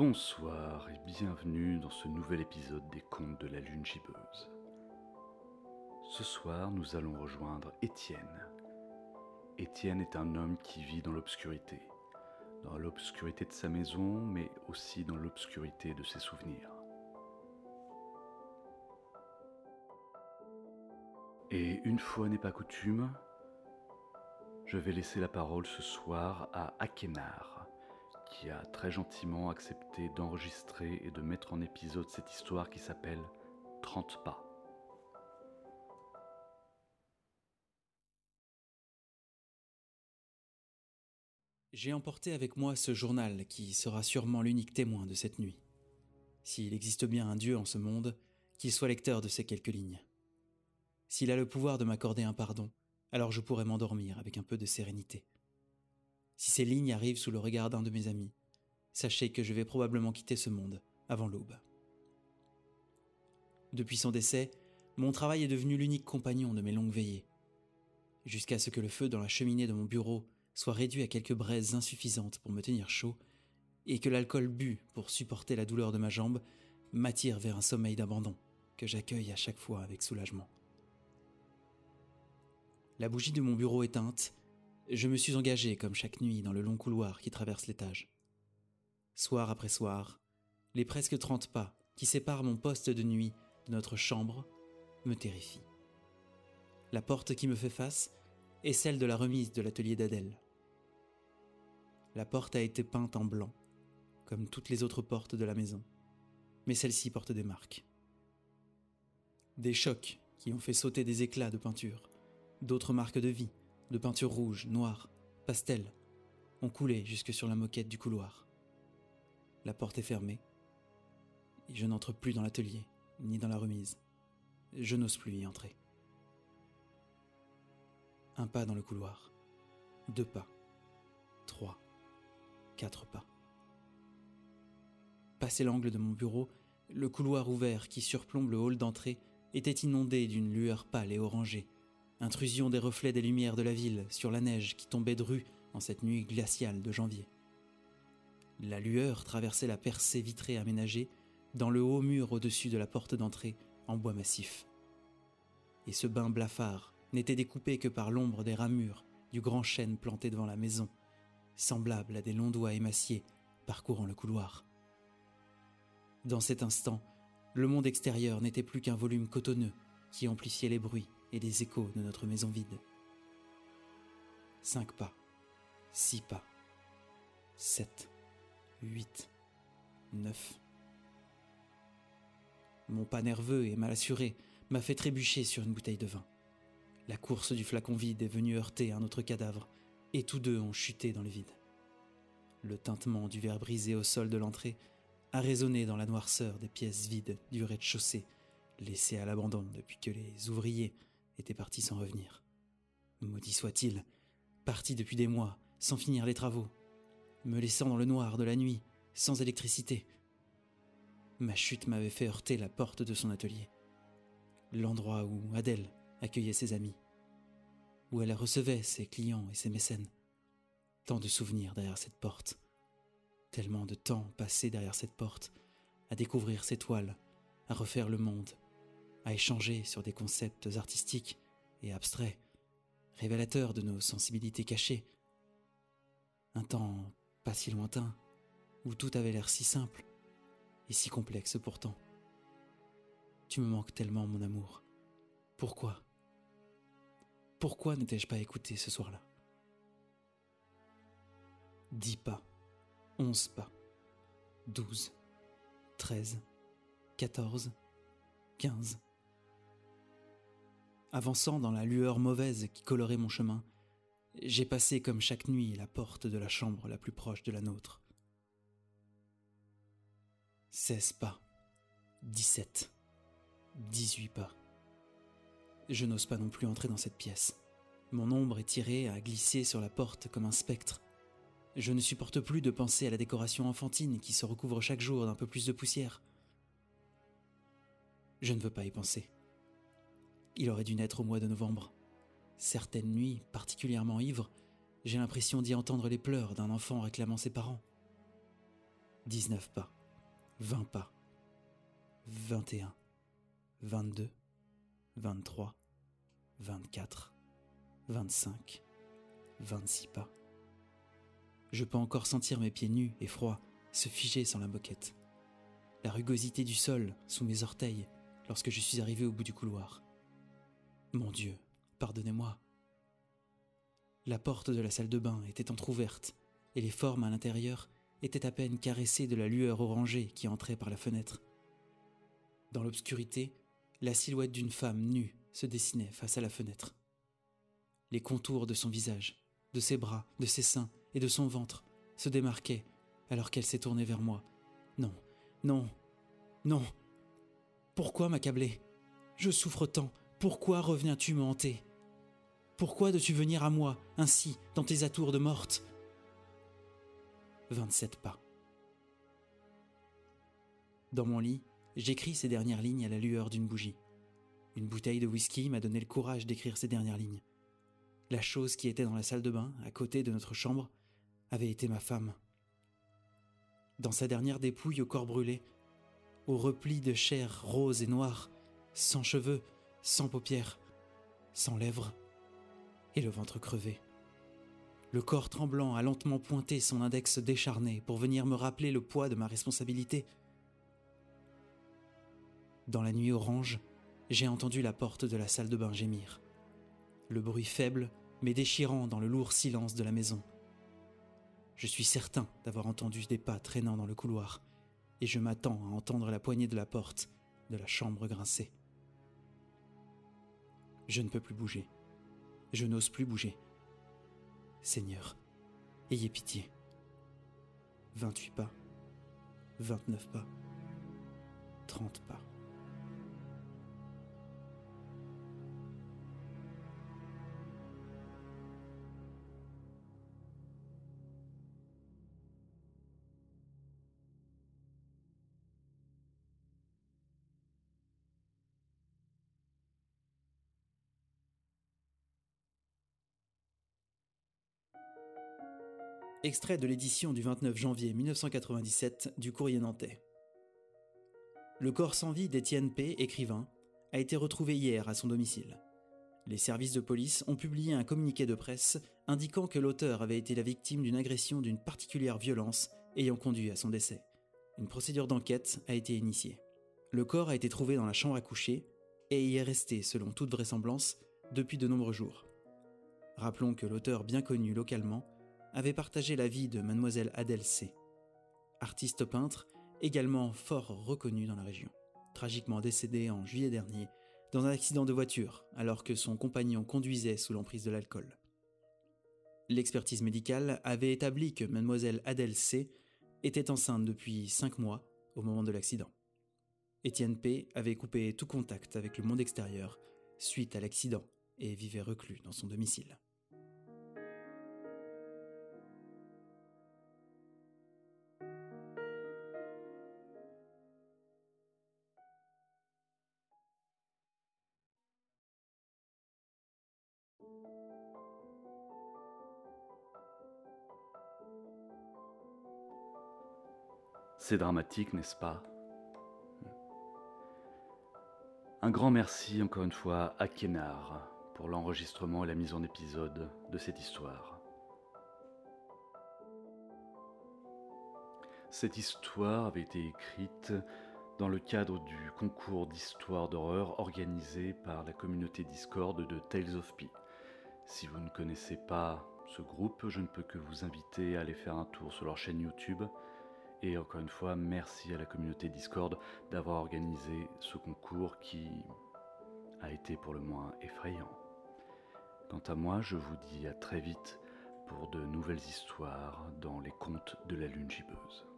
Bonsoir et bienvenue dans ce nouvel épisode des Contes de la Lune gibbeuse. Ce soir, nous allons rejoindre Étienne. Étienne est un homme qui vit dans l'obscurité, dans l'obscurité de sa maison, mais aussi dans l'obscurité de ses souvenirs. Et une fois n'est pas coutume, je vais laisser la parole ce soir à Akenar, qui a très gentiment accepté d'enregistrer et de mettre en épisode cette histoire qui s'appelle 30 pas. J'ai emporté avec moi ce journal qui sera sûrement l'unique témoin de cette nuit. S'il existe bien un Dieu en ce monde, qu'il soit lecteur de ces quelques lignes. S'il a le pouvoir de m'accorder un pardon, alors je pourrai m'endormir avec un peu de sérénité. Si ces lignes arrivent sous le regard d'un de mes amis, sachez que je vais probablement quitter ce monde avant l'aube. Depuis son décès, mon travail est devenu l'unique compagnon de mes longues veillées, jusqu'à ce que le feu dans la cheminée de mon bureau soit réduit à quelques braises insuffisantes pour me tenir chaud, et que l'alcool bu pour supporter la douleur de ma jambe m'attire vers un sommeil d'abandon que j'accueille à chaque fois avec soulagement. La bougie de mon bureau éteinte, je me suis engagé comme chaque nuit dans le long couloir qui traverse l'étage. Soir après soir, les presque trente pas qui séparent mon poste de nuit de notre chambre me terrifient. La porte qui me fait face est celle de la remise de l'atelier d'Adèle. La porte a été peinte en blanc, comme toutes les autres portes de la maison, mais celle-ci porte des marques. Des chocs qui ont fait sauter des éclats de peinture, D'autres marques de vie, de peinture rouge, noire, pastel, ont coulé jusque sur la moquette du couloir. La porte est fermée, je n'entre plus dans l'atelier, ni dans la remise. Je n'ose plus y entrer. Un pas dans le couloir, deux pas, trois, quatre pas. Passé l'angle de mon bureau, le couloir ouvert qui surplombe le hall d'entrée était inondé d'une lueur pâle et orangée intrusion des reflets des lumières de la ville sur la neige qui tombait de en cette nuit glaciale de janvier. La lueur traversait la percée vitrée aménagée dans le haut mur au-dessus de la porte d'entrée en bois massif. Et ce bain blafard n'était découpé que par l'ombre des ramures du grand chêne planté devant la maison, semblable à des longs doigts émaciés parcourant le couloir. Dans cet instant, le monde extérieur n'était plus qu'un volume cotonneux qui amplifiait les bruits et les échos de notre maison vide. Cinq pas, six pas, sept, huit, neuf. Mon pas nerveux et mal assuré m'a fait trébucher sur une bouteille de vin. La course du flacon vide est venue heurter un autre cadavre, et tous deux ont chuté dans le vide. Le tintement du verre brisé au sol de l'entrée a résonné dans la noirceur des pièces vides du rez-de-chaussée, laissées à l'abandon depuis que les ouvriers était parti sans revenir. Maudit soit-il, parti depuis des mois, sans finir les travaux, me laissant dans le noir de la nuit, sans électricité. Ma chute m'avait fait heurter la porte de son atelier, l'endroit où Adèle accueillait ses amis, où elle recevait ses clients et ses mécènes. Tant de souvenirs derrière cette porte, tellement de temps passé derrière cette porte, à découvrir ses toiles, à refaire le monde, à échanger sur des concepts artistiques et abstraits, révélateurs de nos sensibilités cachées. Un temps pas si lointain, où tout avait l'air si simple et si complexe pourtant. Tu me manques tellement, mon amour. Pourquoi? Pourquoi ne t'ai-je pas écouté ce soir-là? Dix pas, onze pas, douze, treize, quatorze, quinze. Avançant dans la lueur mauvaise qui colorait mon chemin, j'ai passé comme chaque nuit la porte de la chambre la plus proche de la nôtre. Seize pas, dix-sept, dix-huit pas. Je n'ose pas non plus entrer dans cette pièce. Mon ombre est tirée à glisser sur la porte comme un spectre. Je ne supporte plus de penser à la décoration enfantine qui se recouvre chaque jour d'un peu plus de poussière. Je ne veux pas y penser. Il aurait dû naître au mois de novembre. Certaines nuits, particulièrement ivres, j'ai l'impression d'y entendre les pleurs d'un enfant réclamant ses parents. 19 pas, 20 pas, 21, 22, 23, 24, 25, 26 pas. Je peux encore sentir mes pieds nus et froids se figer sans la moquette. La rugosité du sol sous mes orteils lorsque je suis arrivé au bout du couloir. Mon Dieu, pardonnez-moi. La porte de la salle de bain était entr'ouverte et les formes à l'intérieur étaient à peine caressées de la lueur orangée qui entrait par la fenêtre. Dans l'obscurité, la silhouette d'une femme nue se dessinait face à la fenêtre. Les contours de son visage, de ses bras, de ses seins et de son ventre se démarquaient alors qu'elle s'est tournée vers moi. Non, non, non. Pourquoi m'accabler? Je souffre tant. Pourquoi reviens-tu me hanter? Pourquoi dois-tu venir à moi, ainsi, dans tes atours de morte? 27 pas. Dans mon lit, j'écris ces dernières lignes à la lueur d'une bougie. Une bouteille de whisky m'a donné le courage d'écrire ces dernières lignes. La chose qui était dans la salle de bain, à côté de notre chambre, avait été ma femme. Dans sa dernière dépouille au corps brûlé, au repli de chair rose et noire, sans cheveux, sans paupières, sans lèvres, et le ventre crevé. Le corps tremblant a lentement pointé son index décharné pour venir me rappeler le poids de ma responsabilité. Dans la nuit orange, j'ai entendu la porte de la salle de bain gémir. Le bruit faible, mais déchirant dans le lourd silence de la maison. Je suis certain d'avoir entendu des pas traînant dans le couloir, et je m'attends à entendre la poignée de la porte de la chambre grincer. Je ne peux plus bouger. Je n'ose plus bouger. Seigneur, ayez pitié. 28 pas, 29 pas, 30 pas. Extrait de l'édition du 29 janvier 1997 du Courrier nantais. Le corps sans vie d'Étienne P., écrivain, a été retrouvé hier à son domicile. Les services de police ont publié un communiqué de presse indiquant que l'auteur avait été la victime d'une agression d'une particulière violence ayant conduit à son décès. Une procédure d'enquête a été initiée. Le corps a été trouvé dans la chambre à coucher et y est resté, selon toute vraisemblance, depuis de nombreux jours. Rappelons que l'auteur bien connu localement avait partagé la vie de mademoiselle Adèle C., artiste peintre également fort reconnue dans la région, tragiquement décédée en juillet dernier dans un accident de voiture alors que son compagnon conduisait sous l'emprise de l'alcool. L'expertise médicale avait établi que mademoiselle Adèle C. était enceinte depuis cinq mois au moment de l'accident. Étienne P. avait coupé tout contact avec le monde extérieur suite à l'accident et vivait reclus dans son domicile. C'est dramatique, n'est-ce pas? Un grand merci encore une fois à Kénard pour l'enregistrement et la mise en épisode de cette histoire. Cette histoire avait été écrite dans le cadre du concours d'histoire d'horreur organisé par la communauté Discord de Tales of Pi. Si vous ne connaissez pas ce groupe, je ne peux que vous inviter à aller faire un tour sur leur chaîne YouTube et encore une fois, merci à la communauté Discord d'avoir organisé ce concours qui a été pour le moins effrayant. Quant à moi, je vous dis à très vite pour de nouvelles histoires dans les contes de la lune gibbeuse.